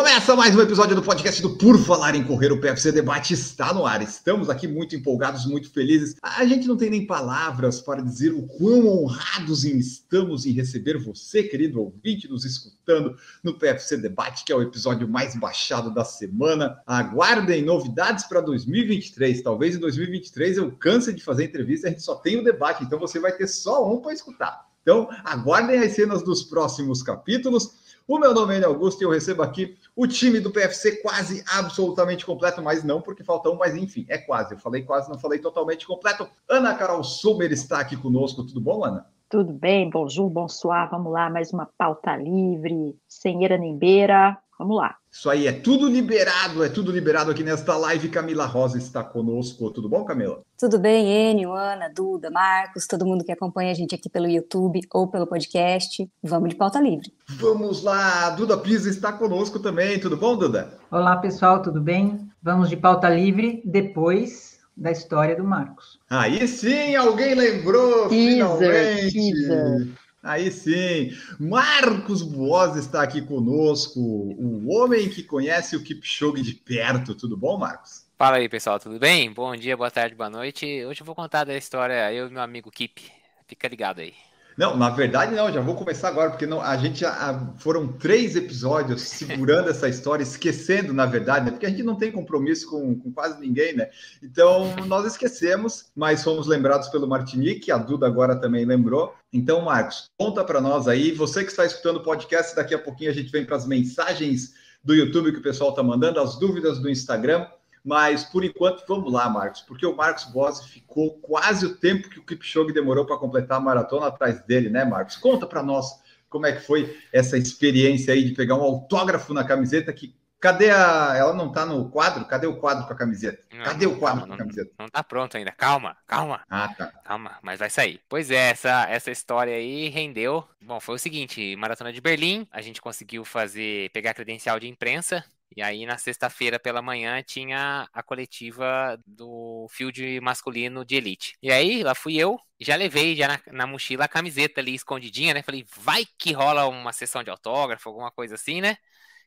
Começa mais um episódio do podcast do Por Falar em Correr. O PFC Debate está no ar. Estamos aqui muito empolgados, muito felizes. A gente não tem nem palavras para dizer o quão honrados estamos em receber você, querido ouvinte, nos escutando no PFC Debate, que é o episódio mais baixado da semana. Aguardem novidades para 2023. Talvez em 2023 eu canse de fazer entrevista, a gente só tem o debate, então você vai ter só um para escutar. Então, aguardem as cenas dos próximos capítulos. O meu nome é Augusto e eu recebo aqui o time do PFC quase absolutamente completo, mas não porque falta um, mas enfim, é quase. Eu falei quase, não falei totalmente completo. Ana Carol Sumer está aqui conosco. Tudo bom, Ana? Tudo bem, bonjour, bonsoir, vamos lá, mais uma pauta livre, sem eira nem beira, vamos lá. Isso aí, é tudo liberado, é tudo liberado aqui nesta live. Camila Rosa está conosco. Tudo bom, Camila? Tudo bem, Enio, Ana, Duda, Marcos, todo mundo que acompanha a gente aqui pelo YouTube ou pelo podcast. Vamos de pauta livre. Vamos lá, Duda Pisa está conosco também. Tudo bom, Duda? Olá, pessoal, tudo bem? Vamos de pauta livre depois da história do Marcos. Aí sim, alguém lembrou, Teaser, finalmente. teaser. Aí sim, Marcos Boas está aqui conosco, o homem que conhece o Kipchoge de perto. Tudo bom, Marcos? Fala aí, pessoal, tudo bem? Bom dia, boa tarde, boa noite. Hoje eu vou contar da história eu e meu amigo Kip. Fica ligado aí. Não, na verdade não, já vou começar agora, porque não, a gente já, foram três episódios segurando essa história, esquecendo, na verdade, né? Porque a gente não tem compromisso com, com quase ninguém, né? Então nós esquecemos, mas fomos lembrados pelo Martinique, a Duda agora também lembrou. Então, Marcos, conta para nós aí, você que está escutando o podcast, daqui a pouquinho a gente vem para as mensagens do YouTube que o pessoal está mandando, as dúvidas do Instagram. Mas por enquanto, vamos lá, Marcos, porque o Marcos Bossi ficou quase o tempo que o Kipchoge demorou para completar a maratona atrás dele, né, Marcos? Conta para nós como é que foi essa experiência aí de pegar um autógrafo na camiseta que Cadê a. Ela não tá no quadro? Cadê o quadro com a camiseta? Cadê o quadro Calma, com a não, camiseta? não tá pronto ainda. Calma, calma, Ah, tá. calma, mas vai sair. Pois é, essa, essa história aí rendeu. Bom, foi o seguinte: Maratona de Berlim, a gente conseguiu fazer, pegar a credencial de imprensa. E aí, na sexta-feira pela manhã, tinha a coletiva do field masculino de elite. E aí, lá fui eu, já levei já na, na mochila a camiseta ali escondidinha, né? Falei, vai que rola uma sessão de autógrafo, alguma coisa assim, né?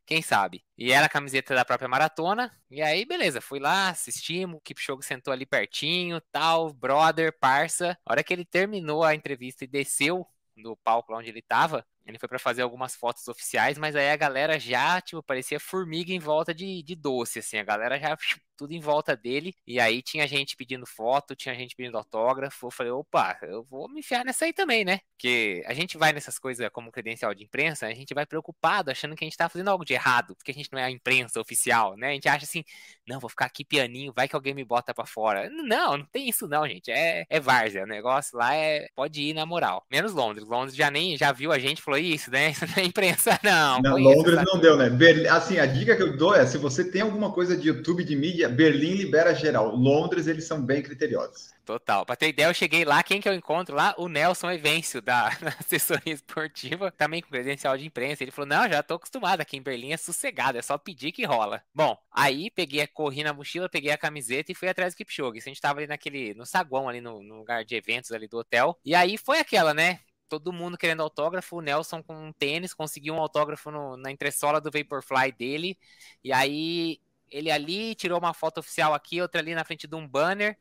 Quem sabe? E era a camiseta da própria maratona. E aí, beleza, fui lá, assistimos. O Kipchoge sentou ali pertinho, tal, brother, parça. A hora que ele terminou a entrevista e desceu do palco onde ele tava, ele foi pra fazer algumas fotos oficiais, mas aí a galera já, tipo, parecia formiga em volta de, de doce, assim. A galera já, tudo em volta dele. E aí tinha gente pedindo foto, tinha gente pedindo autógrafo. Eu falei, opa, eu vou me enfiar nessa aí também, né? Porque a gente vai nessas coisas como credencial de imprensa, a gente vai preocupado, achando que a gente tá fazendo algo de errado, porque a gente não é a imprensa oficial, né? A gente acha assim, não, vou ficar aqui pianinho, vai que alguém me bota pra fora. Não, não tem isso não, gente. É, é várzea, o negócio lá é, pode ir na moral. Menos Londres. Londres já nem, já viu a gente, falou isso, né? Isso não é imprensa, não. Conheço Londres não deu, né? Berlim, assim, a dica que eu dou é: se você tem alguma coisa de YouTube de mídia, Berlim libera geral. Londres, eles são bem criteriosos. Total. Pra ter ideia, eu cheguei lá, quem que eu encontro lá? O Nelson Evêncio, da, da assessoria esportiva, também com credencial de imprensa. Ele falou, não, já tô acostumado aqui em Berlim, é sossegado, é só pedir que rola. Bom, aí peguei, corri na mochila, peguei a camiseta e fui atrás do Kipchoge. A gente tava ali naquele, no saguão ali, no, no lugar de eventos ali do hotel. E aí foi aquela, né? Todo mundo querendo autógrafo, o Nelson com um tênis, conseguiu um autógrafo no- na entressola do Vaporfly dele. E aí ele ali tirou uma foto oficial aqui, outra ali na frente de um banner.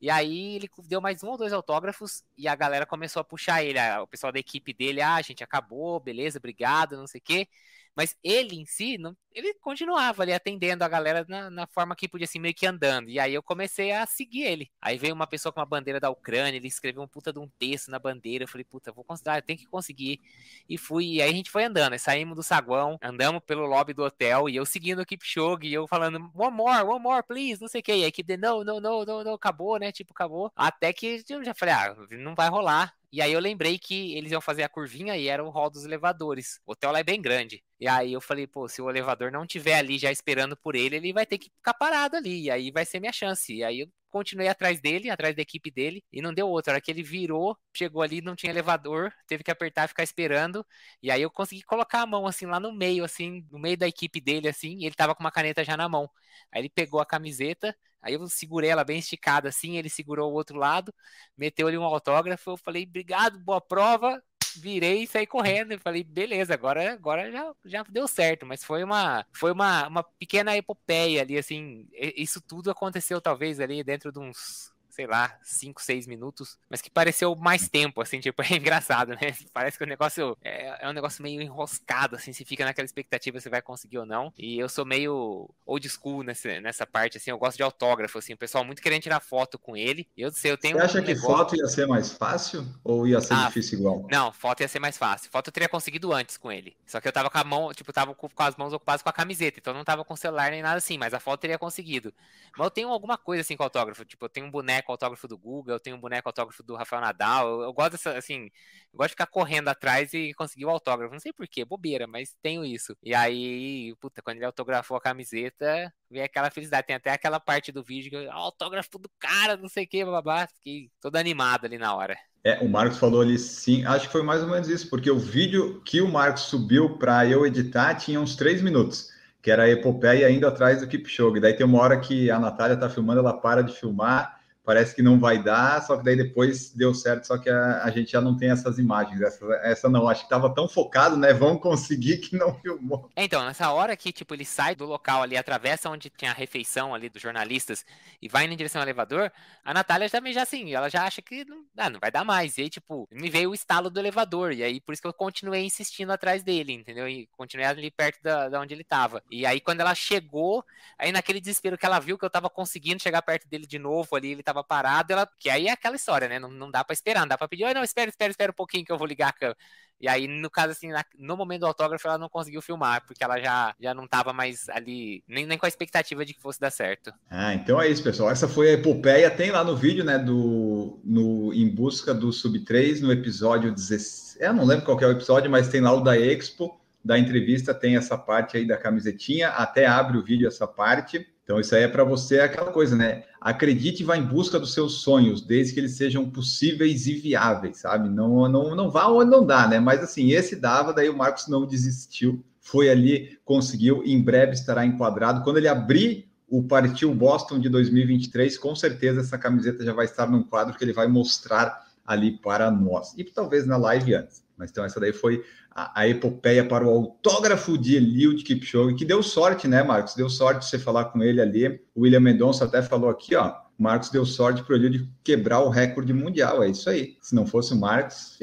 E aí ele deu mais um ou dois autógrafos e a galera começou a puxar ele. O pessoal da equipe dele, ah, gente, acabou, beleza, obrigado, não sei o quê. Mas ele em si, não, ele continuava ali atendendo a galera na, na forma que podia, assim, meio que andando. E aí eu comecei a seguir ele. Aí veio uma pessoa com uma bandeira da Ucrânia, ele escreveu um puta de um texto na bandeira. Eu falei, puta, vou considerar, tenho que conseguir. E fui, e aí a gente foi andando, aí saímos do saguão, andamos pelo lobby do hotel, e eu seguindo o Kipchoge, e eu falando, one more, one more, please, não sei o que. E a equipe, não, não, não, não, não, acabou, né? Tipo, acabou. Até que eu já falei, ah, não vai rolar. E aí eu lembrei que eles iam fazer a curvinha e era o hall dos elevadores. O hotel lá é bem grande. E aí eu falei, pô, se o elevador não tiver ali já esperando por ele, ele vai ter que ficar parado ali. E aí vai ser minha chance. E aí eu continuei atrás dele, atrás da equipe dele, e não deu outra. A hora que ele virou, chegou ali, não tinha elevador, teve que apertar ficar esperando. E aí eu consegui colocar a mão assim lá no meio, assim, no meio da equipe dele, assim, e ele tava com uma caneta já na mão. Aí ele pegou a camiseta, aí eu segurei ela bem esticada assim, ele segurou o outro lado, meteu ali um autógrafo, eu falei, obrigado, boa prova, virei e saí correndo. E falei, beleza, agora, agora já, já deu certo, mas foi uma foi uma, uma pequena epopeia ali, assim, isso tudo aconteceu talvez ali dentro de uns sei lá, 5, 6 minutos, mas que pareceu mais tempo, assim, tipo, é engraçado, né? Parece que o negócio é, é um negócio meio enroscado, assim, se fica naquela expectativa se vai conseguir ou não. E eu sou meio old school nessa, nessa parte, assim, eu gosto de autógrafo, assim, o pessoal muito querendo tirar foto com ele. Eu sei, eu tenho Você acha um que negócio... foto ia ser mais fácil ou ia ser Ah, difícil igual? Não, foto ia ser mais fácil. Foto eu teria conseguido antes com ele. Só que eu tava com a mão, tipo, tava com, com as mãos ocupadas com a camiseta, então eu não tava com o celular nem nada assim, mas a foto eu teria conseguido. Mas eu tenho alguma coisa assim com autógrafo, tipo, eu tenho um boneco autógrafo do Google, eu tenho um boneco autógrafo do Rafael Nadal, eu, eu gosto dessa, assim, eu gosto de ficar correndo atrás e conseguir o autógrafo. Não sei porquê, bobeira, mas tenho isso. E aí, puta, quando ele autografou a camiseta, veio aquela felicidade. Tem até aquela parte do vídeo que eu, "Ah, autógrafo do cara, não sei o que, babá. Fiquei todo animado ali na hora. É, o Marcos falou ali sim, acho que foi mais ou menos isso, porque o vídeo que o Marcos subiu para eu editar tinha uns três minutos, que era a epopeia indo atrás do Kipchoge. Daí tem uma hora que a Natália tá filmando, ela para de filmar, parece que não vai dar, só que daí depois deu certo, só que a, a gente já não tem essas imagens. Essa, essa não, acho que tava tão focado, né? Vamos conseguir que não filmou. Então, nessa hora que, tipo, ele sai do local ali, atravessa onde tinha a refeição ali dos jornalistas e vai em direção ao elevador, a Natália também já, assim, ela já acha que não, ah, não vai dar mais. E aí, tipo, me veio o estalo do elevador, e aí por isso que eu continuei insistindo atrás dele, entendeu? E continuei ali perto da, da onde ele tava. E aí, quando ela chegou, aí naquele desespero que ela viu que eu tava conseguindo chegar perto dele de novo ali, ele tava parado, ela. Que aí é aquela história, né? Não, não dá pra esperar, não dá pra pedir, oh, não, espera, espera, espera um pouquinho que eu vou ligar a câmera. E aí, no caso, assim, na- no momento do autógrafo, ela não conseguiu filmar, porque ela já, já não tava mais ali, nem, nem com a expectativa de que fosse dar certo. Ah, então é isso, pessoal. Essa foi a epopeia. Tem lá no vídeo, né, do no Em Busca do Sub 3, no episódio 16. Eu não lembro qual é o episódio, mas tem lá o da Expo, da entrevista, tem essa parte aí da camisetinha, até abre o vídeo essa parte. Então, isso aí é para você, aquela coisa, né? Acredite e vá em busca dos seus sonhos, desde que eles sejam possíveis e viáveis, sabe? Não, não, não vá onde não dá, né? Mas assim, esse dava, daí o Marcos não desistiu, foi ali, conseguiu, em breve estará enquadrado. Quando ele abrir o Partiu Boston de 2023, com certeza essa camiseta já vai estar num quadro que ele vai mostrar ali para nós. E talvez na live antes. Mas então essa daí foi a, a epopeia para o autógrafo de Eliud Kipchoge, que deu sorte, né, Marcos? Deu sorte você falar com ele ali. O William Mendonça até falou aqui, ó. Marcos deu sorte para o Eliud quebrar o recorde mundial. É isso aí. Se não fosse o Marcos,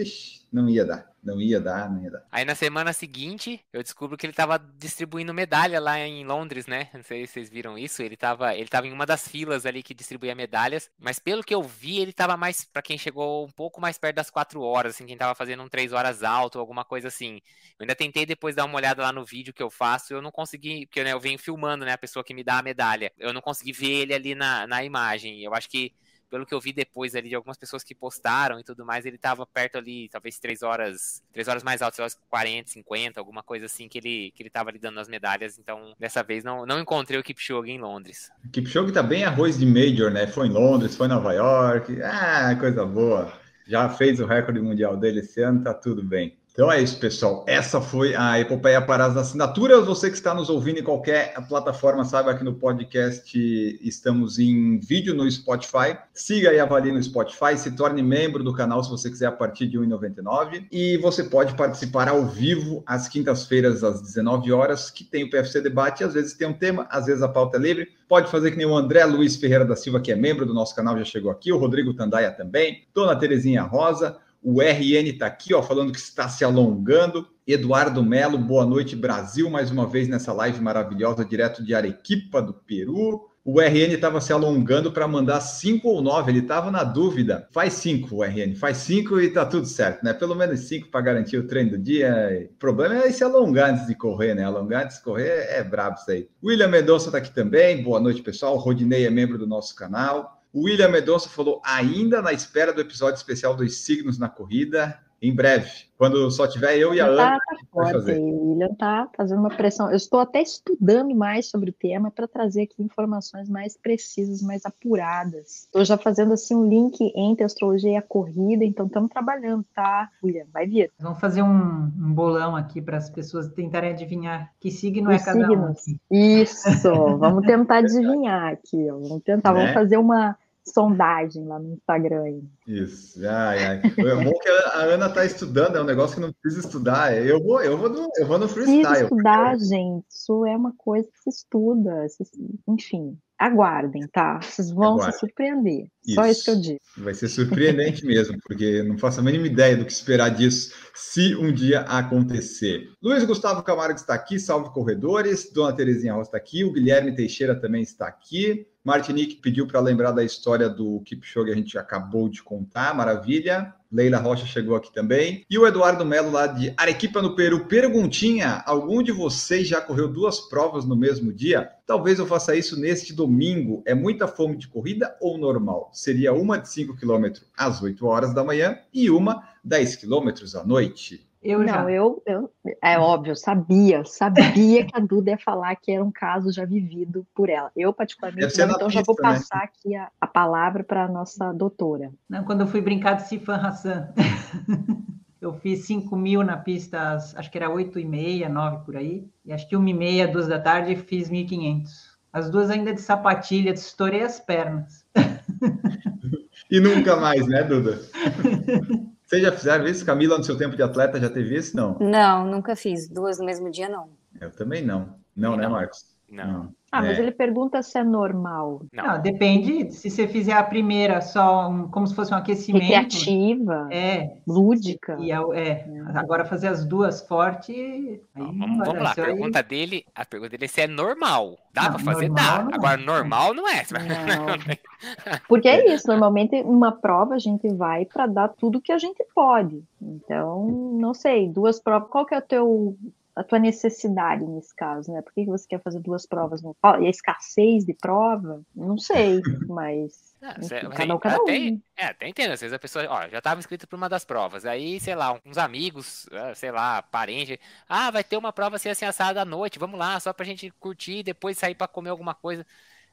não ia dar. Não ia dar, não ia dar. Aí na semana seguinte, eu descubro que ele tava distribuindo medalha lá em Londres, né? Não sei se vocês viram isso. Ele tava, ele tava em uma das filas ali que distribuía medalhas. Mas pelo que eu vi, ele tava mais para quem chegou um pouco mais perto das quatro horas, assim, quem tava fazendo um três horas alto, alguma coisa assim. Eu ainda tentei depois dar uma olhada lá no vídeo que eu faço, eu não consegui, porque né, eu venho filmando, né, a pessoa que me dá a medalha. Eu não consegui ver ele ali na, na imagem. Eu acho que pelo que eu vi depois ali de algumas pessoas que postaram e tudo mais, ele tava perto ali, talvez três horas, três horas mais altas, horas 40, 50, alguma coisa assim que ele, que ele tava ali dando as medalhas. Então, dessa vez não, não encontrei o Kipchoge em Londres. Kipchoge tá bem arroz de Major, né? Foi em Londres, foi em Nova York. Ah, coisa boa. Já fez o recorde mundial dele esse ano, tá tudo bem. Então é isso, pessoal. Essa foi a epopeia para as assinaturas. Você que está nos ouvindo em qualquer plataforma, saiba que no podcast estamos em vídeo no Spotify. Siga e avalie no Spotify, se torne membro do canal se você quiser a partir de R$ 1,99. E você pode participar ao vivo às quintas-feiras, às 19 horas, que tem o PFC Debate. Às vezes tem um tema, às vezes a pauta é livre. Pode fazer que nem o André Luiz Ferreira da Silva, que é membro do nosso canal, já chegou aqui. O Rodrigo Tandaia também. Dona Terezinha Rosa. O RN está aqui, ó, falando que está se alongando. Eduardo Melo, boa noite, Brasil, mais uma vez nessa live maravilhosa, direto de Arequipa, do Peru. O RN estava se alongando para mandar cinco ou nove, ele estava na dúvida. Faz cinco, o RN, faz cinco e tá tudo certo, né? Pelo menos cinco para garantir o treino do dia. O problema é se alongar antes de correr, né? Alongar antes de correr é brabo isso aí. William Mendonça está aqui também, boa noite, pessoal. O Rodinei é membro do nosso canal. O William Mendonça falou, ainda na espera do episódio especial dos signos na corrida. em breve. Quando só tiver eu e a Tá, Ana, tá vai forte. fazer. O William tá fazendo uma pressão. Eu estou até estudando mais sobre o tema para trazer aqui informações mais precisas, mais apuradas. Estou já fazendo assim um link entre a astrologia e a corrida, então estamos trabalhando, tá, William? Vai vir. Vamos fazer um, um bolão aqui para as pessoas tentarem adivinhar que signo é Os cada um. signos. aqui. Isso, vamos tentar adivinhar aqui. Vamos tentar, Né? vamos fazer uma sondagem lá no Instagram. aí. Isso. Ai, ai. É bom que a Ana está estudando, é um negócio que não precisa estudar. Eu vou, eu vou no, eu vou no Precisa freestyle. estudar, gente. Isso é uma coisa que se estuda. se- Enfim, aguardem, tá? Vocês vão Aguardem. se surpreender. Só isso que eu digo. Vai ser surpreendente mesmo, porque não faço a mínima ideia do que esperar disso se um dia acontecer. Luiz Gustavo Camargo está aqui, salve corredores. Dona Terezinha Rosa está aqui, o Guilherme Teixeira também está aqui. Martinique pediu para lembrar da história do Kipchoge, a gente acabou de contar, maravilha. Leila Rocha chegou aqui também. E o Eduardo Melo, lá de Arequipa, no Peru. Perguntinha: algum de vocês já correu duas provas no mesmo dia? Talvez eu faça isso neste domingo. É muita fome de corrida ou normal? Seria uma de 5 km às 8 horas da manhã e uma 10 km à noite. Eu não, já. eu, eu. É óbvio, eu sabia, sabia que a Duda ia falar que era um caso já vivido por ela. Eu, particularmente, não, então já vou pista, né? passar aqui a, a palavra para a nossa doutora. Não, quando eu fui brincar de Sifan Hassan, eu fiz 5 mil na pista, acho que era 8 e meia, 9 por aí, e acho que 1 e meia, 2 da tarde, fiz 1.500. As duas ainda de sapatilha, estourei as pernas. E nunca mais, né, Duda? Vocês já fizeram isso? Camila, no seu tempo de atleta, já teve isso? Não. Não, nunca fiz. Duas no mesmo dia, não. Eu também não. Não, né, Não. Marcos? Não. Ah, mas É. ele pergunta se é normal. Não. Não, depende, se você fizer a primeira só um- como se fosse um aquecimento. Recreativa, É, lúdica. e a- é, agora fazer as duas forte. Não, vamos, vamos lá, a Isso aí- pergunta dele, a pergunta dele é se é normal. Dá pra fazer? normal Dá. não é. Agora, normal não é. Não. Porque é isso, normalmente uma prova a gente vai para dar tudo que a gente pode. Então, não sei, duas provas, qual que é o teu a tua necessidade nesse caso, né? Por que que você quer fazer duas provas? No... E a escassez de prova? Não sei, mas enfim, cê- cada um, cada um. É, até entendo. Às vezes a pessoa, ó, já estava inscrita para uma das provas. Aí, sei lá, uns amigos, ah, sei lá, parente. Ah, vai ter uma prova assim, assim, assada à noite. Vamos lá, só pra gente curtir e depois sair pra comer alguma coisa.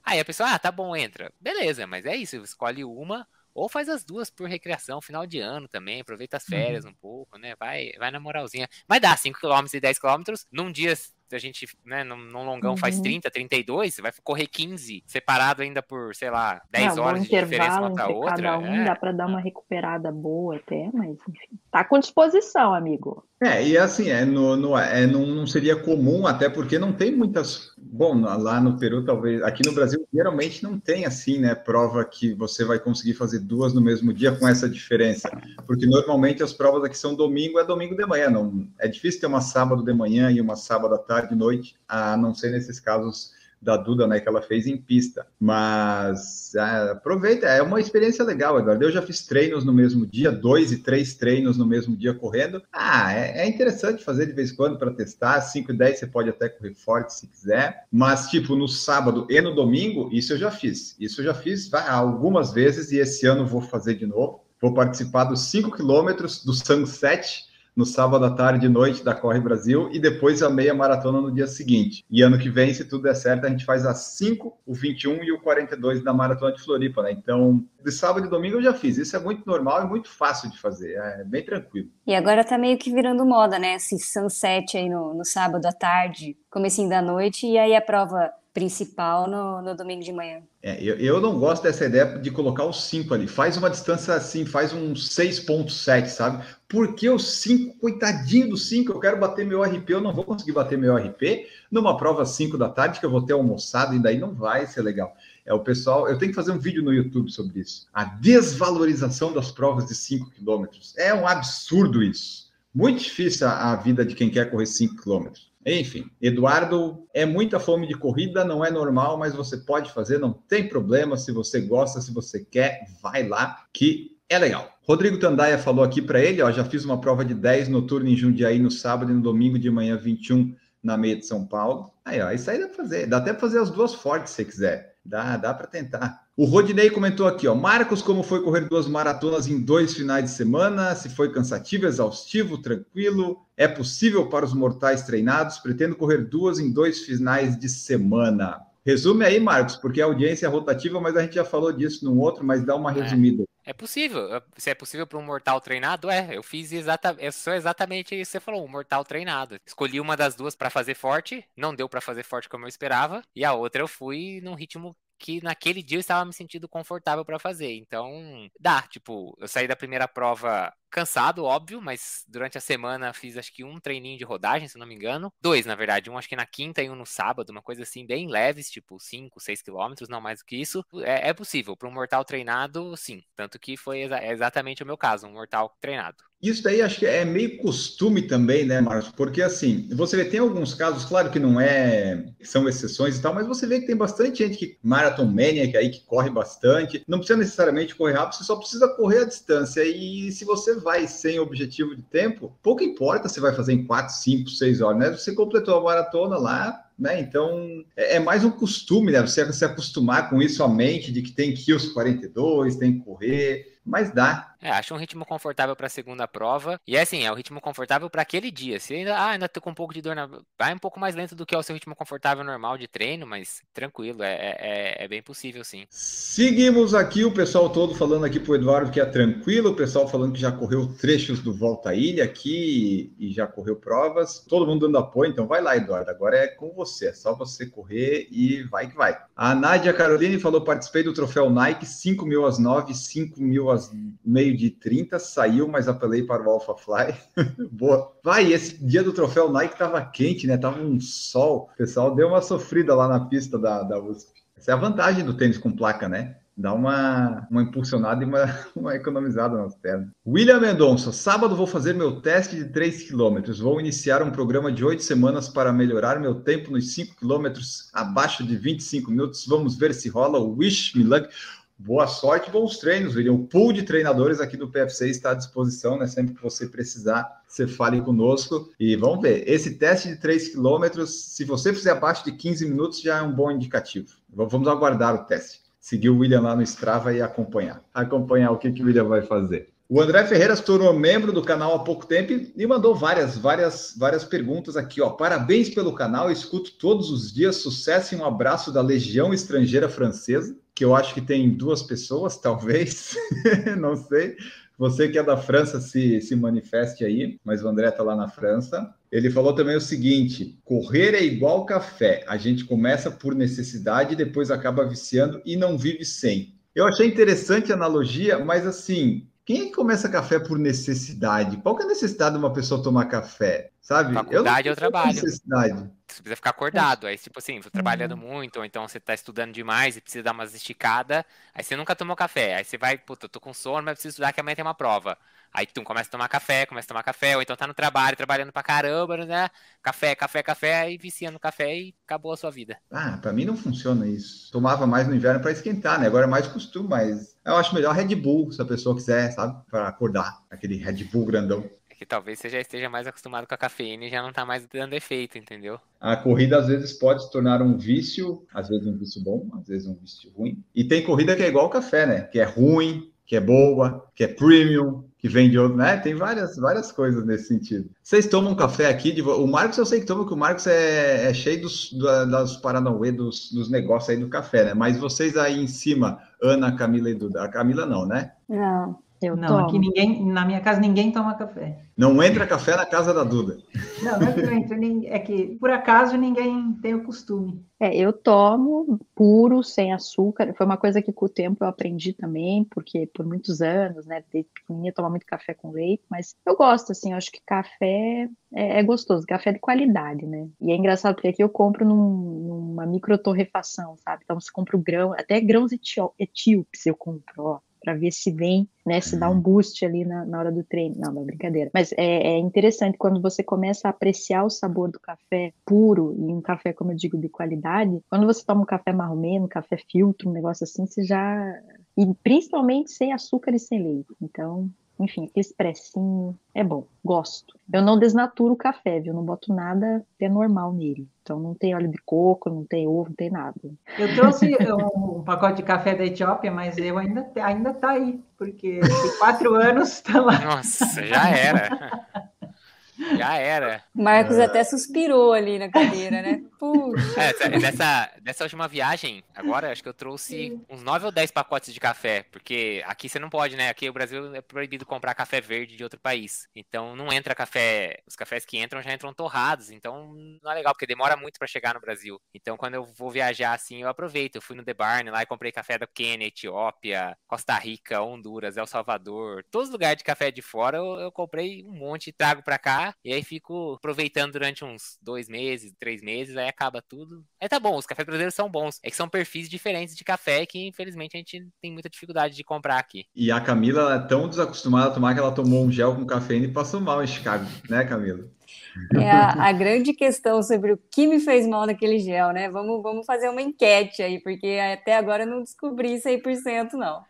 Aí a pessoa, ah, tá bom, entra. Beleza, mas é isso. Escolhe uma ou faz as duas por recreação, final de ano também. Aproveita as férias um pouco, né? Vai, vai na moralzinha. Mas dá 5km e 10km num dia. A gente, né, num, num longão faz Uhum. 30, 32, você vai correr 15, separado ainda por, sei lá, 10 Não, bom horas de diferença intervalo uma com a entre outra. cada um, é. dá para dar uma recuperada boa até, mas enfim. Tá com disposição, amigo. É, e assim, é, no, no- é, não, não seria comum, até porque não tem muitas. Bom, lá no Peru, talvez. Aqui no Brasil, geralmente não tem assim, né? Prova que você vai conseguir fazer duas no mesmo dia com essa diferença. Porque normalmente as provas aqui são domingo, é domingo de manhã. Não, é difícil ter uma sábado de manhã e uma sábado à tarde e noite, a não ser nesses casos da Duda, né, que ela fez em pista. Mas ah, aproveita, é uma experiência legal, Eduardo. Eu já fiz treinos no mesmo dia, dois e três treinos no mesmo dia correndo. Ah, é, é interessante fazer de vez em quando para testar. 5 e 10 você pode até correr forte se quiser. Mas, tipo, no sábado e no domingo, isso eu já fiz. Isso eu já fiz algumas vezes e esse ano vou fazer de novo. Vou participar dos 5 quilômetros do Sunset no sábado à tarde e noite da Corre Brasil e depois a meia maratona no dia seguinte. E ano que vem, se tudo der certo, a gente faz as 5, o 21 e o 42 da Maratona de Floripa, né? Então, de sábado e domingo eu já fiz. Isso é muito normal e muito fácil de fazer. É bem tranquilo. E agora tá meio que virando moda, né? Esse sunset aí no, no sábado à tarde, comecinho da noite, e aí a prova principal no, no domingo de manhã. É, eu, eu não gosto dessa ideia de colocar os 5 ali. Faz uma distância assim, faz um 6.7, sabe? Porque o 5, coitadinho do 5, eu quero bater meu RP, eu não vou conseguir bater meu RP numa prova 5 da tarde, que eu vou ter almoçado, e daí não vai ser legal. É o pessoal, eu tenho que fazer um vídeo no YouTube sobre isso. A desvalorização das provas de 5 quilômetros. É um absurdo isso. Muito difícil a, a vida de quem quer correr 5 quilômetros. Enfim, Eduardo, é muita fome de corrida, não é normal, mas você pode fazer, não tem problema. Se você gosta, se você quer, vai lá, que é legal. Rodrigo Tandaia falou aqui para ele, ó, já fiz uma prova de 10 noturno em Jundiaí no sábado e no domingo de manhã 21 na meia de São Paulo. Aí, ó, isso aí dá pra fazer, dá até pra fazer as duas fortes se quiser. Dá, dá para tentar. O Rodinei comentou aqui, ó. Marcos, como foi correr duas maratonas em dois finais de semana? Se foi cansativo, exaustivo, tranquilo? É possível para os mortais treinados? Pretendo correr duas em dois finais de semana. Resume aí, Marcos, porque a audiência é rotativa, mas a gente já falou disso num outro, mas dá uma resumida. É possível. Se é possível para um mortal treinado, é. Eu fiz exatamente. Eu sou exatamente isso que você falou, um mortal treinado. Escolhi uma das duas para fazer forte, não deu para fazer forte como eu esperava, e a outra eu fui num ritmo que naquele dia eu estava me sentindo confortável para fazer. Então, dá, tipo, eu saí da primeira prova cansado, óbvio, mas durante a semana fiz acho que um treininho de rodagem, se não me engano. Dois, na verdade, um acho que na quinta e um no sábado, uma coisa assim, bem leves, tipo 5, 6 quilômetros, não mais do que isso. É, é possível, para um mortal treinado, sim. Tanto que foi exa exatamente o meu caso, um mortal treinado. Isso daí acho que é meio costume também, né, Marcos? Porque assim, você vê, tem alguns casos, claro que não é, são exceções e tal, mas você vê que tem bastante gente que marathon maniac aí que corre bastante. Não precisa necessariamente correr rápido, você só precisa correr a distância. E se você vai sem objetivo de tempo, pouco importa se vai fazer em 4, 5, 6 horas, né? Você completou a maratona lá, né? Então é, é mais um costume, né? Você se acostumar com isso a mente de que tem que ir os 42, tem que correr, mas dá. É, acho um ritmo confortável para a segunda prova. E é assim, é o ritmo confortável para aquele dia. Se ainda, ah, ainda tô com um pouco de dor na. Vai um pouco mais lento do que é o seu ritmo confortável normal de treino, mas tranquilo, é, é, é bem possível sim. Seguimos aqui, o pessoal todo falando aqui pro Eduardo que é tranquilo, o pessoal falando que já correu trechos do Volta à Ilha aqui e já correu provas. Todo mundo dando apoio, então vai lá, Eduardo. Agora é com você, é só você correr e vai que vai. A Nádia Caroline falou: participei do troféu Nike, 5 mil às 9, 5 mil meio meio de 30, saiu, mas apelei para o Alpha Fly. Boa. Vai, esse dia do troféu Nike tava quente, né? Tava um sol. O pessoal deu uma sofrida lá na pista da, da USP. Essa é a vantagem do tênis com placa, né? Dá uma, uma impulsionada e uma, uma economizada nas pernas. William Mendonça, sábado vou fazer meu teste de 3 km. Vou iniciar um programa de 8 semanas para melhorar meu tempo nos 5 km abaixo de 25 minutos. Vamos ver se rola. Wish me luck. Boa sorte, bons treinos, William. O pool de treinadores aqui do PFC está à disposição, né? Sempre que você precisar, você fale conosco. E vamos ver. Esse teste de 3 quilômetros, se você fizer abaixo de 15 minutos, já é um bom indicativo. Vamos aguardar o teste. Seguir o William lá no Strava e acompanhar. Acompanhar o que, que o William vai fazer. O André Ferreira se tornou membro do canal há pouco tempo e mandou várias, várias, várias perguntas aqui. Ó. Parabéns pelo canal, escuto todos os dias. Sucesso e um abraço da Legião Estrangeira Francesa que eu acho que tem duas pessoas, talvez, não sei. Você que é da França se, se manifeste aí, mas o André está lá na França. Ele falou também o seguinte: correr é igual café. A gente começa por necessidade, depois acaba viciando e não vive sem. Eu achei interessante a analogia, mas assim, quem é que começa café por necessidade? Qual que é a necessidade de uma pessoa tomar café? Sabe? Faculdade eu ou trabalho. Necessidade. Você precisa ficar acordado. Aí, tipo assim, você trabalhando uhum. muito, ou então você tá estudando demais e precisa dar umas esticadas. Aí você nunca tomou café. Aí você vai, puta, eu tô com sono, mas preciso estudar que amanhã tem uma prova. Aí tu começa a tomar café, começa a tomar café, ou então tá no trabalho, trabalhando pra caramba, né? Café, café, café, aí vicia no café e acabou a sua vida. Ah, pra mim não funciona isso. Tomava mais no inverno para esquentar, né? Agora é mais costume, mas eu acho melhor Red Bull, se a pessoa quiser, sabe? Para acordar. Aquele Red Bull grandão é que talvez você já esteja mais acostumado com a cafeína e já não tá mais dando efeito, entendeu? A corrida às vezes pode se tornar um vício, às vezes um vício bom, às vezes um vício ruim. E tem corrida que é igual ao café, né? Que é ruim, que é boa, que é premium, que vem de outro, né? Tem várias, várias coisas nesse sentido. Vocês tomam café aqui? De... O Marcos eu sei que toma, que o Marcos é, é cheio dos, das Paranauê, dos, dos negócios aí do café, né? Mas vocês aí em cima, Ana, Camila e Duda. A Camila não, né? Não. Eu não, tomo. aqui ninguém, na minha casa ninguém toma café. Não entra café na casa da Duda. Não, não é que não entra, é que por acaso ninguém tem o costume. É, eu tomo puro, sem açúcar. Foi uma coisa que com o tempo eu aprendi também, porque por muitos anos, né, desde pequenininha tomar muito café com leite, mas eu gosto, assim, eu acho que café é, é, gostoso, café de qualidade, né? E é engraçado porque aqui eu compro num, numa micro torrefação, sabe? Então você compra o grão, até grãos etíopes eu compro, ó para ver se vem, né, se dá um boost ali na, na hora do treino. Não, não, brincadeira. Mas é, é, interessante quando você começa a apreciar o sabor do café puro e um café, como eu digo, de qualidade. Quando você toma um café marromeno, um café filtro, um negócio assim, você já. E principalmente sem açúcar e sem leite. Então, enfim, expressinho, é bom, gosto. Eu não desnaturo o café, viu? Não boto nada que é normal nele. Então não tem óleo de coco, não tem ovo, não tem nada. Eu trouxe um, um pacote de café da Etiópia, mas eu ainda, ainda tá aí, porque tem quatro anos tá lá. Nossa, já era. Já era. Marcos até suspirou ali na cadeira, né? Puxa. É, dessa, dessa última viagem, agora, acho que eu trouxe uns 9 ou 10 pacotes de café, porque aqui você não pode, né? Aqui o Brasil é proibido comprar café verde de outro país. Então não entra café, os cafés que entram já entram torrados, então não é legal, porque demora muito para chegar no Brasil. Então quando eu vou viajar assim, eu aproveito. Eu fui no The Barn lá e comprei café da Quênia, Etiópia, Costa Rica, Honduras, El Salvador, todos os lugares de café de fora eu, eu comprei um monte e trago para cá e aí fico aproveitando durante uns dois meses, três meses, aí acaba tudo. Aí tá bom, os cafés brasileiros são bons. É que são perfis diferentes de café que, infelizmente, a gente tem muita dificuldade de comprar aqui. E a Camila é tão desacostumada a tomar que ela tomou um gel com cafeína e passou mal em Chicago, né, Camila? É a, a, grande questão sobre o que me fez mal naquele gel, né? Vamos, vamos fazer uma enquete aí, porque até agora eu não descobri 100% não.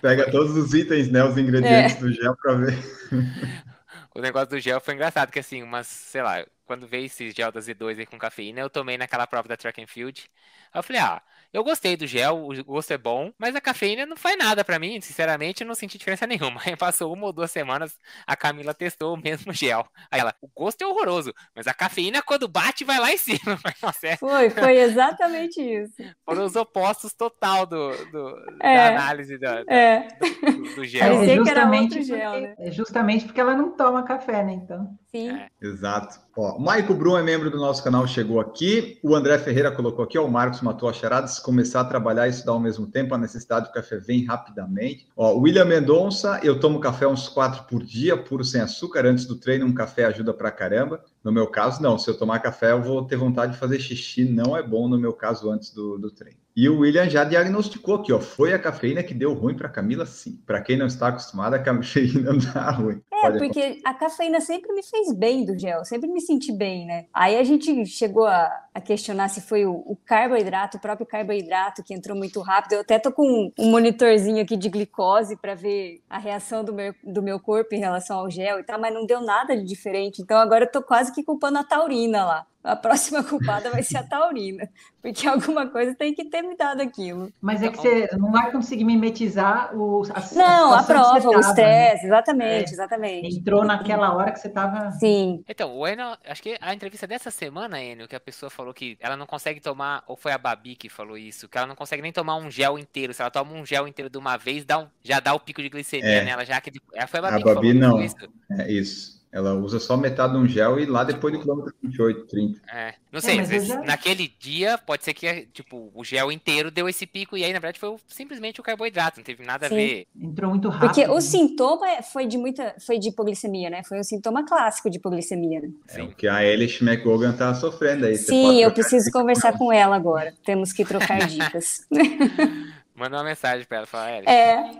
Pega todos os itens, né, os ingredientes é. do gel para ver. o negócio do gel foi engraçado, que assim, umas, sei lá, quando veio esse gel da Z2 aí com cafeína, eu tomei naquela prova da track and field. Aí eu falei, ah, eu gostei do gel, o gosto é bom, mas a cafeína não faz nada para mim, sinceramente, eu não senti diferença nenhuma. Aí passou uma ou duas semanas, a Camila testou o mesmo gel. Aí ela, o gosto é horroroso, mas a cafeína quando bate vai lá em cima. Nossa, é... Foi, foi exatamente isso. Foram os opostos total do, do é, da análise da, é. do, do, gel. É justamente, gel, porque, né? é justamente porque ela não toma café, né, então. Sim. É. Exato. Ó, Maico Brum é membro do nosso canal, chegou aqui. O André Ferreira colocou aqui, ó, o Marcos matou a charada. Se começar a trabalhar e estudar ao mesmo tempo, a necessidade do café vem rapidamente. Ó, William Mendonça, eu tomo café uns quatro por dia, puro sem açúcar. Antes do treino, um café ajuda pra caramba. No meu caso, não. Se eu tomar café, eu vou ter vontade de fazer xixi. Não é bom no meu caso antes do, do treino. E o William já diagnosticou aqui, ó, foi a cafeína que deu ruim para Camila, sim. Para quem não está acostumado, a cafeína dá ruim. É, porque a cafeína sempre me fez bem do gel, sempre me senti bem, né? Aí a gente chegou a, a questionar se foi o, o, carboidrato, o próprio carboidrato que entrou muito rápido. Eu até tô com um, um monitorzinho aqui de glicose para ver a reação do meu, do meu corpo em relação ao gel e tal, mas não deu nada de diferente. Então agora eu tô quase que culpando a taurina lá a próxima culpada vai ser a Taurina, porque alguma coisa tem que ter me dado aquilo. Mas é que você não vai conseguir mimetizar o a, Não, a, a prova, o estresse, né? exatamente, é, exatamente. Entrou naquela hora que você estava. Sim. Então, o Enio, acho que a entrevista dessa semana, Enio, que a pessoa falou que ela não consegue tomar, ou foi a Babi que falou isso, que ela não consegue nem tomar um gel inteiro. Se ela toma um gel inteiro de uma vez, dá um, já dá o pico de glicemia é. nela, já que. Ela foi a Babi, a Babi não. Isso. É isso. Ela usa só metade de um gel e lá depois do quilômetro 28, 30. É, não sei, é, às vezes já... naquele dia pode ser que tipo, o gel inteiro deu esse pico e aí na verdade foi simplesmente o carboidrato, não teve nada Sim. a ver. Entrou muito rápido. Porque o sintoma foi de muita, foi de hipoglicemia, né? Foi um sintoma clássico de hipoglicemia. Né? É o que a Elish McGogan tá sofrendo aí. Sim, eu preciso conversar com ela agora. Temos que trocar dicas. Manda uma mensagem para ela, falar, Elish. É,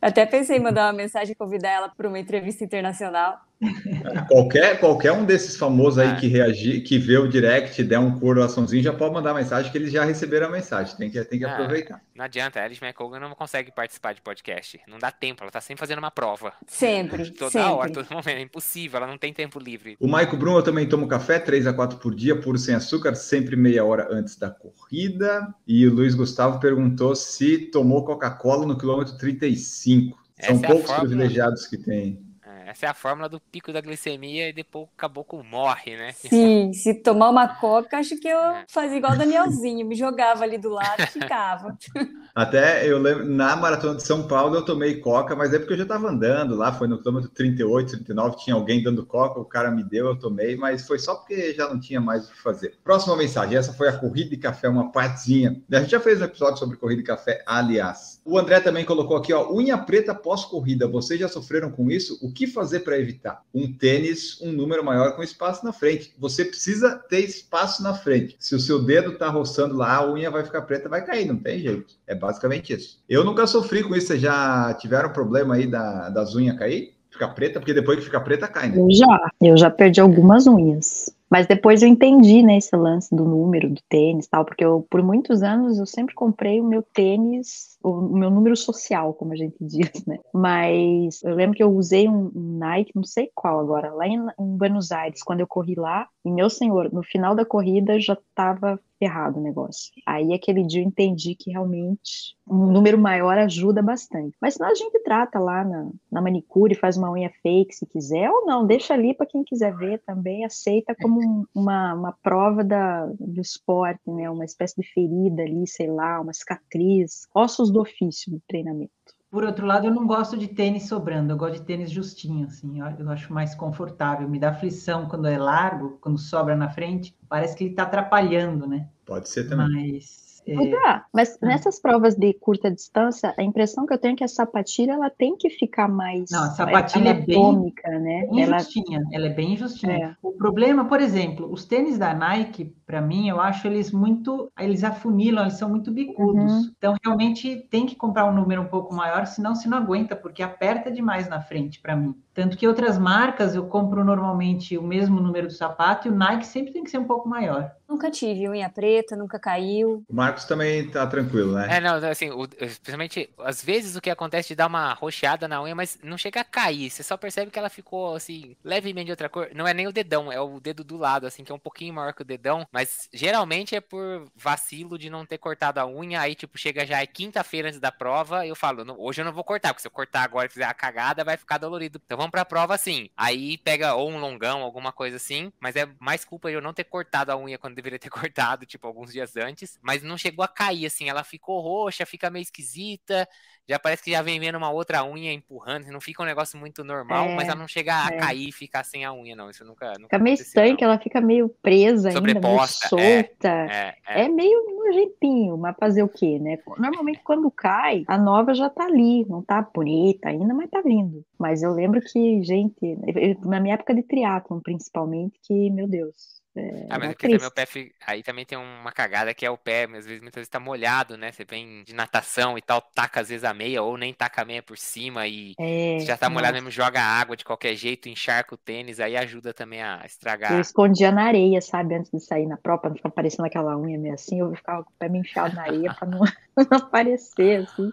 até pensei em mandar uma mensagem e convidar ela para uma entrevista internacional. Qualquer, qualquer um desses famosos aí é. que reagir, que vê o direct, der um coraçãozinho, já pode mandar mensagem que eles já receberam a mensagem. Tem que, tem que é, aproveitar. Não adianta, a Alice McCogan não consegue participar de podcast. Não dá tempo, ela tá sempre fazendo uma prova. Sempre. Toda sempre. hora, todo momento. É impossível, ela não tem tempo livre. O Maico Bruno, eu também tomo café, 3 a 4 por dia, puro sem açúcar, sempre meia hora antes da corrida. E o Luiz Gustavo perguntou se tomou Coca-Cola no quilômetro 35. São Essa poucos é privilegiados que tem. Essa é a fórmula do pico da glicemia e depois o caboclo morre, né? Sim, se tomar uma coca, acho que eu é. fazia igual o Danielzinho, me jogava ali do lado e ficava. Até eu lembro, na maratona de São Paulo eu tomei coca, mas é porque eu já estava andando lá, foi no quilômetro 38, 39, tinha alguém dando coca, o cara me deu, eu tomei, mas foi só porque já não tinha mais o que fazer. Próxima mensagem, essa foi a corrida de café, uma partezinha. A gente já fez um episódio sobre corrida de café, aliás. O André também colocou aqui, ó, unha preta pós-corrida. Vocês já sofreram com isso? O que fazer para evitar? Um tênis, um número maior com espaço na frente. Você precisa ter espaço na frente. Se o seu dedo está roçando lá, a unha vai ficar preta, vai cair, não tem jeito. É basicamente isso. Eu nunca sofri com isso. Vocês já tiveram problema aí da, das unhas cair? Ficar preta? Porque depois que fica preta, cai, né? Eu já. Eu já perdi algumas unhas. Mas depois eu entendi, né, esse lance do número do tênis tal, porque eu, por muitos anos, eu sempre comprei o meu tênis o meu número social, como a gente diz, né? Mas eu lembro que eu usei um, Nike, não sei qual agora, lá em, em Buenos Aires, quando eu corri lá, e meu senhor, no final da corrida já estava errado o negócio. Aí aquele dia eu entendi que realmente um número maior ajuda bastante. Mas senão a gente trata lá na, na manicure, faz uma unha fake se quiser, ou não, deixa ali para quem quiser ver também, aceita como um, uma, uma prova da, do esporte, né? Uma espécie de ferida ali, sei lá, uma cicatriz, ossos do ofício do treinamento. Por outro lado, eu não gosto de tênis sobrando, eu gosto de tênis justinho, assim, eu acho mais confortável. Me dá aflição quando é largo, quando sobra na frente, parece que ele está atrapalhando, né? Pode ser também. Mas é... mas ah. nessas provas de curta distância, a impressão que eu tenho é que a sapatilha ela tem que ficar mais Não, a sapatilha é bem, né? bem ela... justinha, ela é bem justinha. É. O problema, por exemplo, os tênis da Nike, para mim, eu acho eles muito, eles afunilam, eles são muito bicudos. Uhum. Então, realmente tem que comprar um número um pouco maior, senão se não aguenta, porque aperta demais na frente para mim. Tanto que outras marcas eu compro normalmente o mesmo número do sapato e o Nike sempre tem que ser um pouco maior. Nunca tive unha preta, nunca caiu. O Também tá tranquilo, né? É, não, assim, o, principalmente, às vezes o que acontece de dar uma roxeada na unha, mas não chega a cair. Você só percebe que ela ficou, assim, levemente de outra cor. Não é nem o dedão, é o dedo do lado, assim, que é um pouquinho maior que o dedão. Mas geralmente é por vacilo de não ter cortado a unha. Aí, tipo, chega já é quinta-feira antes da prova. Eu falo, hoje eu não vou cortar, porque se eu cortar agora e fizer a cagada, vai ficar dolorido. Então vamos pra prova assim. Aí pega ou um longão, alguma coisa assim. Mas é mais culpa de eu não ter cortado a unha quando deveria ter cortado, tipo, alguns dias antes. Mas não chegou a cair, assim. Ela ficou roxa, fica meio esquisita já parece que já vem vendo uma outra unha empurrando, não fica um negócio muito normal, é, mas ela não chega a é. cair e ficar sem a unha, não. Isso nunca. nunca fica meio estranho, ela fica meio presa ainda, meio é, solta. É, é, é, meio nojentinho, mas fazer o quê, né? Normalmente quando cai, a nova já tá ali, não tá bonita ainda, mas tá vindo. Mas eu lembro que, gente, na minha época de triatlon, principalmente, que, meu Deus, é, ah, mas porque também o pé. Aí também tem uma cagada que é o pé, às vezes muitas vezes tá molhado, né? Você vem de natação e tal, taca às vezes a meia, ou nem taca a meia por cima e é, já tá molhado mesmo, joga água de qualquer jeito, encharca o tênis, aí ajuda também a estragar. Eu escondia na areia, sabe? Antes de sair na prova, pra não ficar parecendo aquela unha meio assim, eu ficava com o pé meio enfiado na areia pra não, não aparecer, assim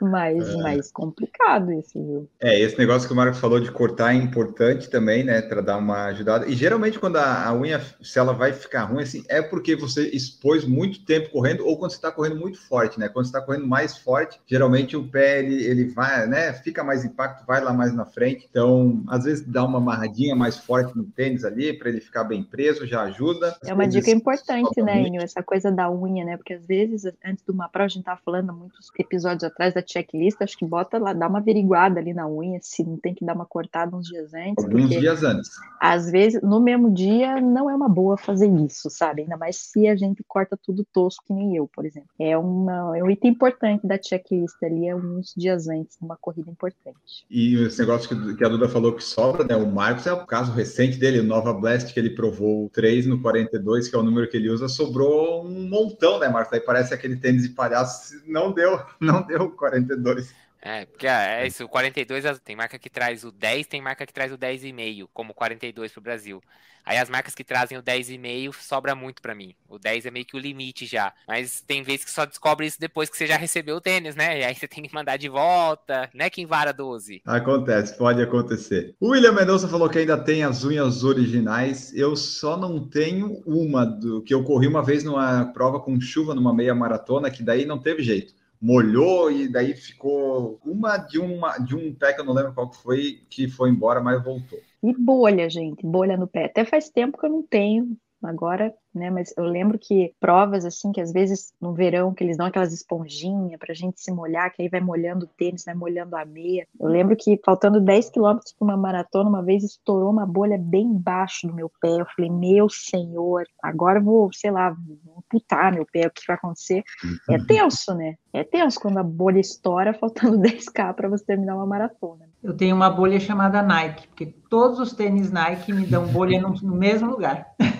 mais, é. mais complicado isso, viu? É, esse negócio que o Marcos falou de cortar é importante também, né, para dar uma ajudada. E geralmente quando a, a, unha, se ela vai ficar ruim, assim, é porque você expôs muito tempo correndo ou quando você está correndo muito forte, né? Quando você está correndo mais forte, geralmente o pé, ele, ele vai, né, fica mais impacto, vai lá mais na frente. Então, às vezes dá uma amarradinha mais forte no tênis ali, para ele ficar bem preso, já ajuda. é uma dica importante, né, Enio, essa coisa da unha, né? Porque às vezes, antes de uma prova, a gente tava falando muitos episódios atrás da checklist, acho que bota lá, dá uma averiguada ali na unha, se não tem que dar uma cortada uns dias antes. Alguns dias antes. Às vezes, no mesmo dia, não é uma boa fazer isso, sabe? Ainda mais se a gente corta tudo tosco, que nem eu, por exemplo. É, uma, é um item importante da checklist ali, é uns dias antes, uma corrida importante. E esse negócio que, que a Duda falou que sobra, né? O Marcos é o caso recente dele, o Nova Blast, que ele provou 3 no 42, que é o número que ele usa, sobrou um montão, né, Marcos? Aí parece aquele tênis de palhaço, não deu, não deu 42. 42. É, porque é isso, o 42 tem marca que traz o 10, tem marca que traz o 10,5, como 42 para o Brasil. Aí as marcas que trazem o 10,5 sobra muito para mim. O 10 é meio que o limite já. Mas tem vezes que só descobre isso depois que você já recebeu o tênis, né? E aí você tem que mandar de volta, né? Quem vara 12. Acontece, pode acontecer. O William Mendonça falou que ainda tem as unhas originais. Eu só não tenho uma do que eu corri uma vez numa prova com chuva numa meia maratona, que daí não teve jeito molhou e daí ficou uma de uma de um pé que eu não lembro qual que foi que foi embora, mas voltou. E bolha, gente, bolha no pé. Até faz tempo que eu não tenho. Agora né? Mas eu lembro que provas assim, que às vezes no verão que eles dão aquelas esponjinhas pra gente se molhar, que aí vai molhando o tênis, vai molhando a meia. Eu lembro que faltando 10 quilômetros para uma maratona, uma vez estourou uma bolha bem embaixo do meu pé. Eu falei, meu senhor, agora eu vou, sei lá, vou putar meu pé, o que vai acontecer? É uhum. tenso, né? É tenso quando a bolha estoura, faltando 10k para você terminar uma maratona. Eu tenho uma bolha chamada Nike, porque todos os tênis Nike me dão bolha no mesmo lugar.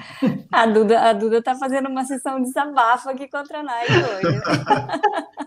A Duda, a Duda tá fazendo uma sessão de desabafo aqui contra a Nike hoje.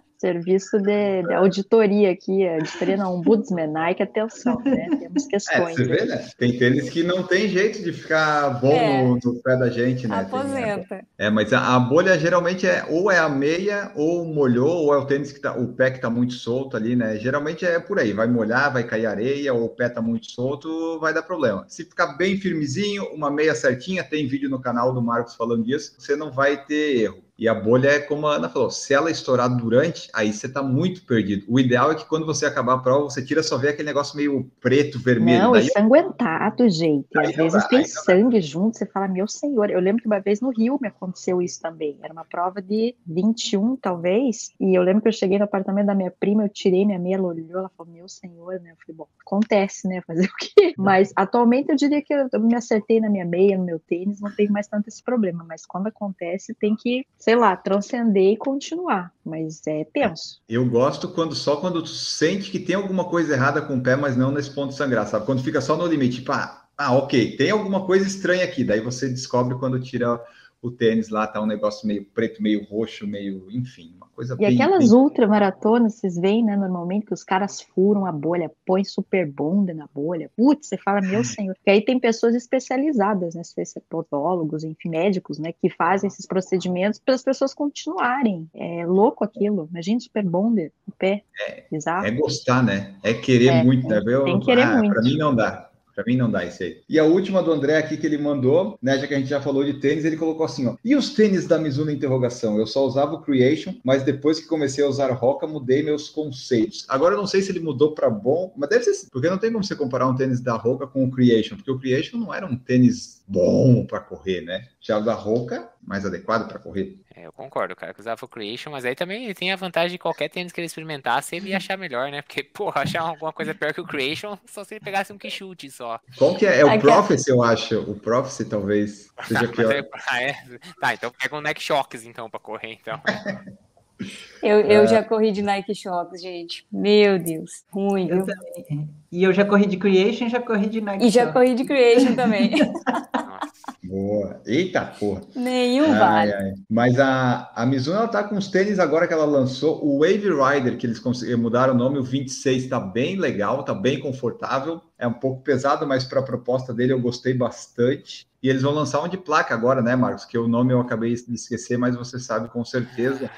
Serviço de, de auditoria aqui, auditoria não, ombudsman, que atenção, né? Temos É, questões. você vê, né? Tem tênis que não tem jeito de ficar bom É. no, no pé da gente, né? Tem- Aposenta. É, mas a, a bolha geralmente é ou é a meia, ou molhou, ou é o tênis que tá, o pé que tá muito solto ali, né? Geralmente é por aí, vai molhar, vai cair areia, ou o pé tá muito solto, vai dar problema. Se ficar bem firmezinho, uma meia certinha, tem vídeo no canal do Marcos falando disso, você não vai ter erro. E a bolha é como a Ana falou, se ela estourar durante, aí você tá muito perdido. O ideal é que quando você acabar a prova, você tira só ver aquele negócio meio preto, vermelho. Não, daí ensanguentado, gente. Aí Às vezes dá, tem sangue junto, você fala, meu senhor. Eu lembro que uma vez no Rio me aconteceu isso também. Era uma prova de 21, talvez. E eu lembro que eu cheguei no apartamento da minha prima, eu tirei minha meia, ela olhou, ela falou, meu senhor, né? Eu falei, bom, acontece, né? Fazer o quê? Mas atualmente eu diria que eu me acertei na minha meia, no meu tênis, não tenho mais tanto esse problema. Mas quando acontece, tem que, sei lá, transcender e continuar. Mas é tenso. Eu gosto quando só quando tu sente que tem alguma coisa errada com o pé, mas não nesse ponto de sangrar, sabe? Quando fica só no limite, tipo, ah, ah, ok, tem alguma coisa estranha aqui. Daí você descobre quando tira o tênis lá, tá um negócio meio preto, meio roxo, meio, enfim, uma coisa E bem. aquelas bem- ultramaratonas, vocês veem, né, normalmente, que os caras furam a bolha, põem super bonder na bolha. Putz, você fala, meu senhor. E aí tem pessoas especializadas, né, podólogos, enfim, médicos, né, que fazem esses procedimentos para as pessoas continuarem. É louco aquilo. Imagina super bonder no pé. Bizarro. É gostar, né? É querer É, muito, tem- né? Eu, tem que querer ah, muito. Pra mim não dá. Pra mim não dá isso aí. E a última do André aqui que ele mandou, né? Já que a gente já falou de tênis, ele colocou assim, ó. E os tênis da Mizuno interrogação? Eu só usava o Creation, mas depois que comecei a usar Roca, mudei meus conceitos. Agora eu não sei se ele mudou pra bom, mas deve ser, porque não tem como você comparar um tênis da Roca com o Creation, porque o Creation não era um tênis bom pra correr, né? Já o da Roca, mais adequado pra correr. É, eu concordo, cara, que usava o Creation, mas aí também ele tem a vantagem de qualquer tênis que ele experimentasse, ele ia achar melhor, né? Porque, porra, achar alguma coisa pior que o Creation, só se ele pegasse um que chute só. Qual que é? É o Prophecy, eu acho. O Prophecy talvez seja Mas pior. é- ah, é? Tá, então pega um Neck Shocks, então, pra correr, então. Eu, eu já corri de Nike Shox, gente. Meu Deus. Ruim, Eu viu? também. E eu já corri de Creation, já corri de Nike. E já corri de Creation também. Boa. Eita porra. Nenhum Ai, vale. ai. Mas a, a Mizuno ela tá com os tênis agora que ela lançou, o Wave Rider, que eles conseguiram mudar o nome, o 26 tá bem legal, tá bem confortável. É um pouco pesado, mas para a proposta dele eu gostei bastante. E eles vão lançar um de placa agora, né, Marcos? Que o nome eu acabei de esquecer, mas você sabe com certeza.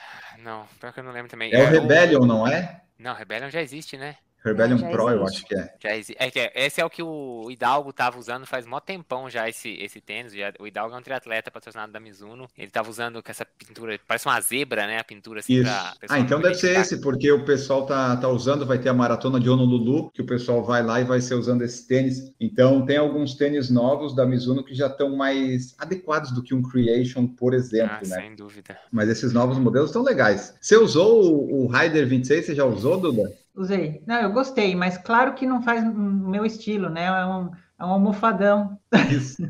Não, pior que eu não lembro também. É o Rebellion, não é? Não, Rebellion já existe, né? Rebellion já Pro, eu existe. acho que é. Já é, que é- esse é o que o Hidalgo tava usando faz mó tempão já, esse, esse tênis. Já, o Hidalgo é um triatleta patrocinado da Mizuno. Ele tava usando com essa pintura, parece uma zebra, né? A pintura assim Isso. pra. Ah, então deve ser esse, porque o pessoal tá, tá usando, vai ter a maratona de Honolulu, que o pessoal vai lá e vai ser usando esse tênis. Então tem alguns tênis novos da Mizuno que já estão mais adequados do que um Creation, por exemplo, Ah, né? sem dúvida. Mas esses novos modelos estão legais. Você usou o, o Rider 26? Você já usou, Duda? Usei. Não, eu gostei, mas claro que não faz o meu estilo, né? É um, é um almofadão. Isso.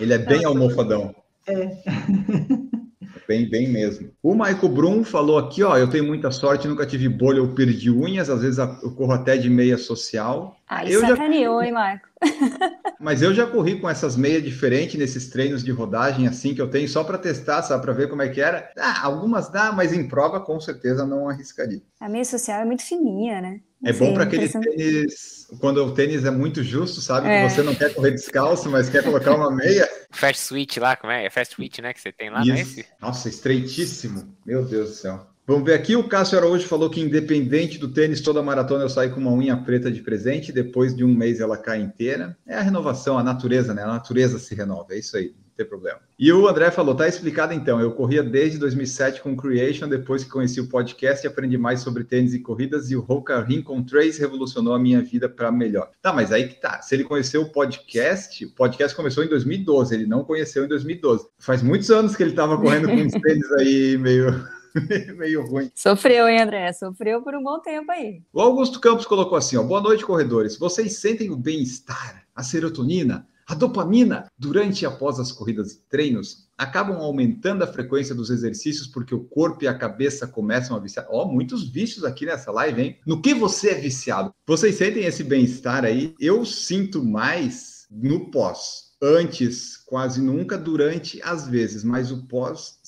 Ele é bem almofadão. É. Bem, bem mesmo. O Maico Brum falou aqui, ó, eu tenho muita sorte, nunca tive bolha ou perdi unhas, às vezes eu corro até de meia social. Aí Eu já- sacaneou, hein, Marco? Mas eu já corri com essas meias diferentes nesses treinos de rodagem assim que eu tenho só para testar, sabe, para ver como é que era. Ah, algumas dá, mas em prova com certeza não arriscaria. A meia social é muito fininha, né? É Não bom para aquele tênis, quando o tênis é muito justo, sabe, É. que você não quer correr descalço, mas quer colocar uma meia. Fast Switch lá, como é? É Fast Switch, né? Que você tem lá, não é Isso. esse? Nossa, estreitíssimo. Meu Deus do céu. Vamos ver aqui, o Cássio Araújo falou que independente do tênis, toda maratona eu saio com uma unha preta de presente, depois de um mês ela cai inteira. É a renovação, a natureza, né? A natureza se renova, é isso aí, não tem problema. E o André falou, tá explicado então, eu corria desde 2007 com o Creation, depois que conheci o podcast e aprendi mais sobre tênis e corridas, e o Roca Rincon Trace revolucionou a minha vida para melhor. Tá, mas aí que tá, se ele conheceu o podcast, o podcast começou em 2012, ele não conheceu em 2012. Faz muitos anos que ele tava correndo com uns tênis aí meio... meio ruim. Sofreu, hein, André? Sofreu por um bom tempo aí. O Augusto Campos colocou assim: ó, boa noite, corredores. Vocês sentem o bem-estar, a serotonina, a dopamina durante e após as corridas e treinos? Acabam aumentando a frequência dos exercícios porque o corpo e a cabeça começam a viciar. Ó, muitos vícios aqui nessa live, hein? No que você é viciado? Vocês sentem esse bem-estar aí? Eu sinto mais no pós. Antes, quase nunca, durante, às vezes, mas o pós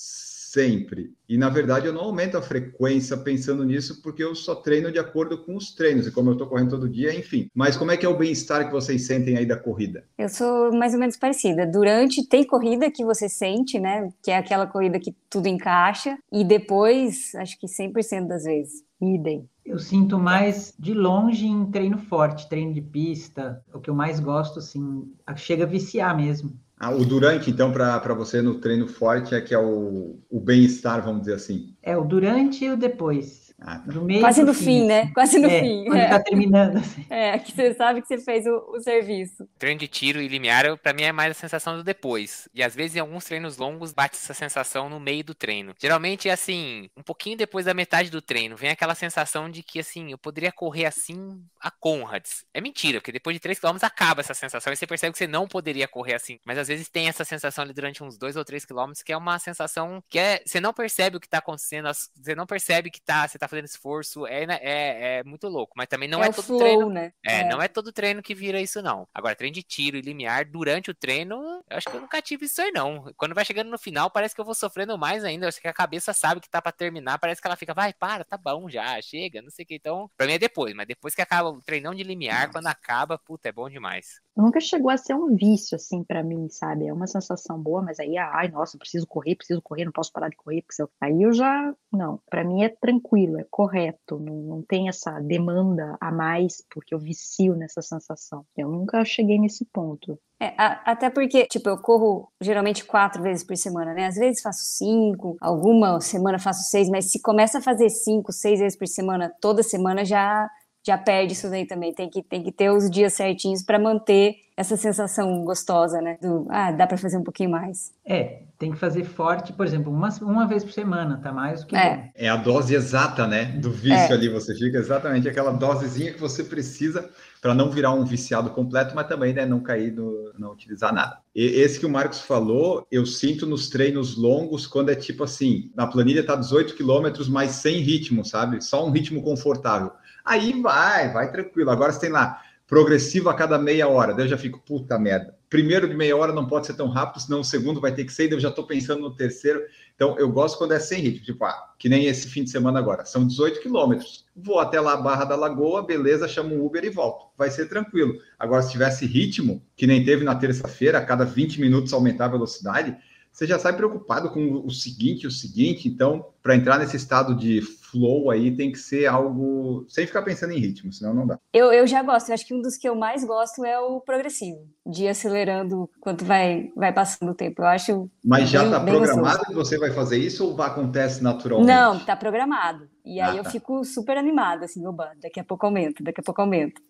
sempre. E na verdade eu não aumento a frequência pensando nisso, porque eu só treino de acordo com os treinos, e como eu estou correndo todo dia, enfim. Mas como é que é o bem-estar que vocês sentem aí da corrida? Eu sou mais ou menos parecida. Durante tem corrida que você sente, né? Que é aquela corrida que tudo encaixa, e depois, acho que 100% das vezes. Idem. Eu sinto mais de longe em treino forte, treino de pista. O que eu mais gosto, assim, chega a viciar mesmo. Ah, o durante, então, para você no treino forte é que é o, o bem-estar, vamos dizer assim. É, o durante e o depois. Ah, tá. Quase no fim, fim, né? Quase no é, fim. Quando é. tá terminando. Assim. É, que você sabe que você fez o, o serviço. Treino de tiro e limiar, para mim, é mais a sensação do depois. E às vezes, em alguns treinos longos, bate essa sensação no meio do treino. Geralmente, é assim, um pouquinho depois da metade do treino, vem aquela sensação de que, assim, eu poderia correr assim a Conrads. É mentira, porque depois de 3 km acaba essa sensação e você percebe que você não poderia correr assim. Mas às vezes tem essa sensação ali durante uns 2 ou 3 km que é uma sensação que é. Você não percebe o que tá acontecendo, você não percebe que tá, você tá fazendo esforço, é, né, é, é muito louco. Mas também não é, é todo flow, treino. Né? É, é, não é todo treino que vira isso, não. Agora, treino de tiro e limiar durante o treino, eu acho que eu nunca tive isso aí, não. Quando vai chegando no final, parece que eu vou sofrendo mais ainda. Eu acho que a cabeça sabe que tá pra terminar, parece que ela fica, vai, para, tá bom já, chega, não sei o que. Então, pra mim é depois, mas depois que acaba o treinão de limiar, quando acaba, puta, é bom demais. Nunca chegou a ser um vício, assim, para mim, sabe? É uma sensação boa, mas aí, ai, nossa, preciso correr, preciso correr, não posso parar de correr, porque eu... aí eu já, não, para mim é tranquilo, é correto, não, não tem essa demanda a mais, porque eu vicio nessa sensação. Eu nunca cheguei nesse ponto. É, a, até porque, tipo, eu corro geralmente quatro vezes por semana, né? Às vezes faço cinco, alguma semana faço seis, mas se começa a fazer cinco, seis vezes por semana, toda semana já já perde isso daí também. Tem que, tem que ter os dias certinhos para manter essa sensação gostosa, né? Do, ah, dá para fazer um pouquinho mais. É, tem que fazer forte, por exemplo, uma, uma vez por semana, tá mais do que é. Bom. É a dose exata, né? Do vício é. ali, você fica exatamente aquela dosezinha que você precisa para não virar um viciado completo, mas também né, não cair no não utilizar nada. E esse que o Marcos falou, eu sinto nos treinos longos quando é tipo assim, na planilha tá 18 quilômetros, mas sem ritmo, sabe? Só um ritmo confortável. Aí vai, vai tranquilo. Agora você tem lá progressivo a cada meia hora. Daí eu já fico, puta merda. Primeiro de meia hora não pode ser tão rápido, senão o segundo vai ter que ser, daí eu já estou pensando no terceiro. Então eu gosto quando é sem ritmo, tipo, ah, que nem esse fim de semana agora. São 18 quilômetros. Vou até lá, Barra da Lagoa, beleza, chamo um Uber e volto. Vai ser tranquilo. Agora, se tivesse ritmo, que nem teve na terça-feira, a cada 20 minutos aumentar a velocidade, você já sai preocupado com o seguinte, o seguinte. Então, para entrar nesse estado de flow aí, tem que ser algo sem ficar pensando em ritmo, senão não dá. Eu, eu já gosto. Eu acho que um dos que eu mais gosto é o progressivo, de ir acelerando quanto vai, vai passando o tempo. Eu acho. Mas já está programado gostoso. que você vai fazer isso ou acontece naturalmente? Não, está programado. E aí ah, eu tá. fico super animada, assim, oba, daqui a pouco aumenta, daqui a pouco aumenta.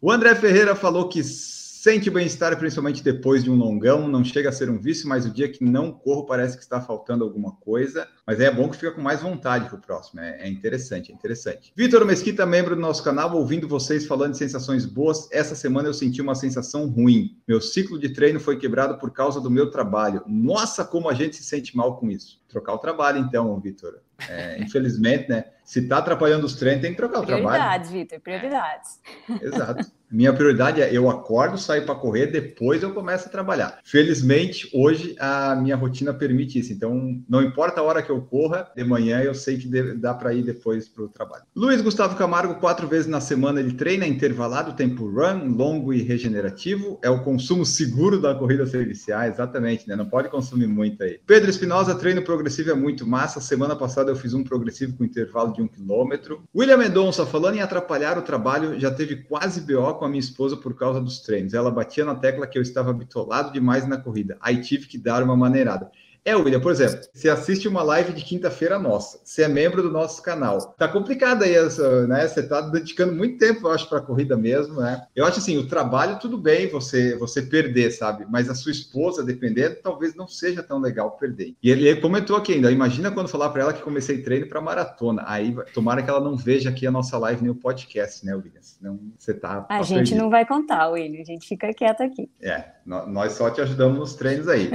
o André Ferreira falou que Sente bem-estar, principalmente depois de um longão. Não chega a ser um vício, mas o dia que não corro parece que está faltando alguma coisa. Mas é bom que fica com mais vontade para o próximo. É, é, interessante, é interessante. Vitor Mesquita, membro do nosso canal, ouvindo vocês falando de sensações boas. Essa semana eu senti uma sensação ruim. Meu ciclo de treino foi quebrado por causa do meu trabalho. Nossa, como a gente se sente mal com isso. Trocar o trabalho, então, Vitor. É, infelizmente, né? Se está atrapalhando os treinos, tem que trocar o prioridades, trabalho. Prioridades, Vitor, prioridades. Exato. Minha prioridade é eu acordo, saio para correr, depois eu começo a trabalhar. Felizmente, hoje a minha rotina permite isso. Então, não importa a hora que eu corra, de manhã eu sei que dá para ir depois para o trabalho. Luiz Gustavo Camargo, quatro vezes na semana ele treina intervalado, tempo run, longo e regenerativo. É o consumo seguro da corrida servicial, exatamente, né? Não pode consumir muito aí. Pedro Espinosa, treino progressivo é muito massa. Semana passada eu fiz um progressivo com intervalo de um quilômetro. William Mendonça, falando em atrapalhar o trabalho, já teve quase BO com a minha esposa por causa dos treinos. Ela batia na tecla que eu estava bitolado demais na corrida. Aí tive que dar uma maneirada. É, William, por exemplo, você assiste uma live de quinta-feira nossa, você é membro do nosso canal. Tá complicado aí, né? Você tá dedicando muito tempo, eu acho, para a corrida mesmo, né? Eu acho assim, o trabalho, tudo bem você você perder, sabe? Mas a sua esposa, dependendo, talvez não seja tão legal perder. E ele, ele comentou aqui ainda, imagina quando falar para ela que comecei treino para maratona. Aí, tomara que ela não veja aqui a nossa live nem o podcast, né, William? Senão você tá. A tá gente perdido. não vai contar, William, a gente fica quieto aqui. É, nós só te ajudamos nos treinos aí.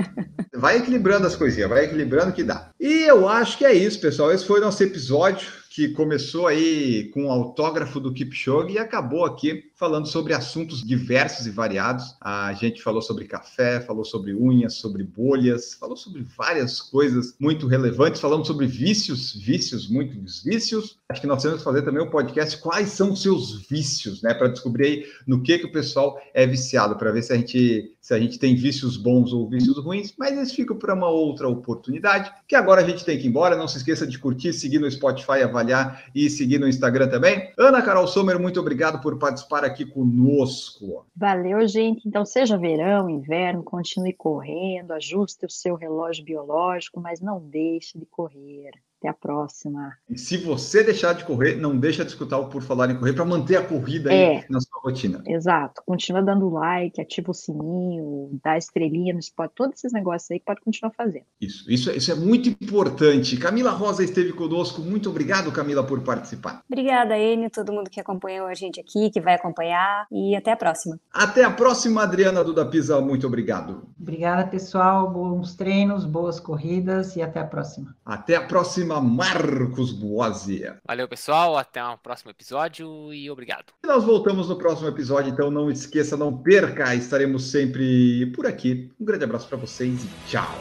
Vai equilibrando as coisinhas, vai equilibrando que dá. E eu acho que é isso, pessoal. Esse foi o nosso episódio que começou aí com o autógrafo do Kipchoge e acabou aqui falando sobre assuntos diversos e variados. A gente falou sobre café, falou sobre unhas, sobre bolhas, falou sobre várias coisas muito relevantes, falamos sobre vícios, vícios, muitos vícios. Acho que nós temos que fazer também um podcast quais são os seus vícios, né, para descobrir aí no que que o pessoal é viciado, para ver se a gente se a gente tem vícios bons ou vícios ruins, mas isso fica para uma outra oportunidade, que agora a gente tem que ir embora. Não se esqueça de curtir, seguir no Spotify, avaliar e seguir no Instagram também. Ana Carol Sommer, muito obrigado por participar aqui conosco. Valeu, gente. Então, seja verão, inverno, continue correndo, ajuste o seu relógio biológico, mas não deixe de correr. Até a próxima. E se você deixar de correr, não deixa de escutar o Por Falar em Correr para manter a corrida É. aí na sua rotina. Exato. Continua dando like, ativa o sininho, dá estrelinha no spot, todos esses negócios aí pode continuar fazendo. Isso, isso, é- isso é muito importante. Camila Rosa esteve conosco. Muito obrigado, Camila, por participar. Obrigada, Enio, todo mundo que acompanhou a gente aqui, que vai acompanhar, e até a próxima. Até a próxima, Adriana Duda Pisa. Muito obrigado. Obrigada, pessoal. Bons treinos, boas corridas e até a próxima. Até a próxima, Marcos Boazzi. Valeu, pessoal. Até um próximo episódio e obrigado. E nós voltamos no próximo episódio, então não esqueça, não perca, estaremos sempre por aqui. Um grande abraço para vocês e tchau.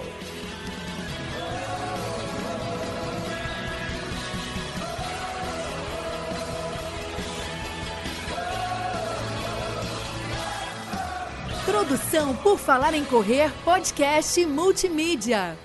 Produção por Falar em Correr, podcast multimídia.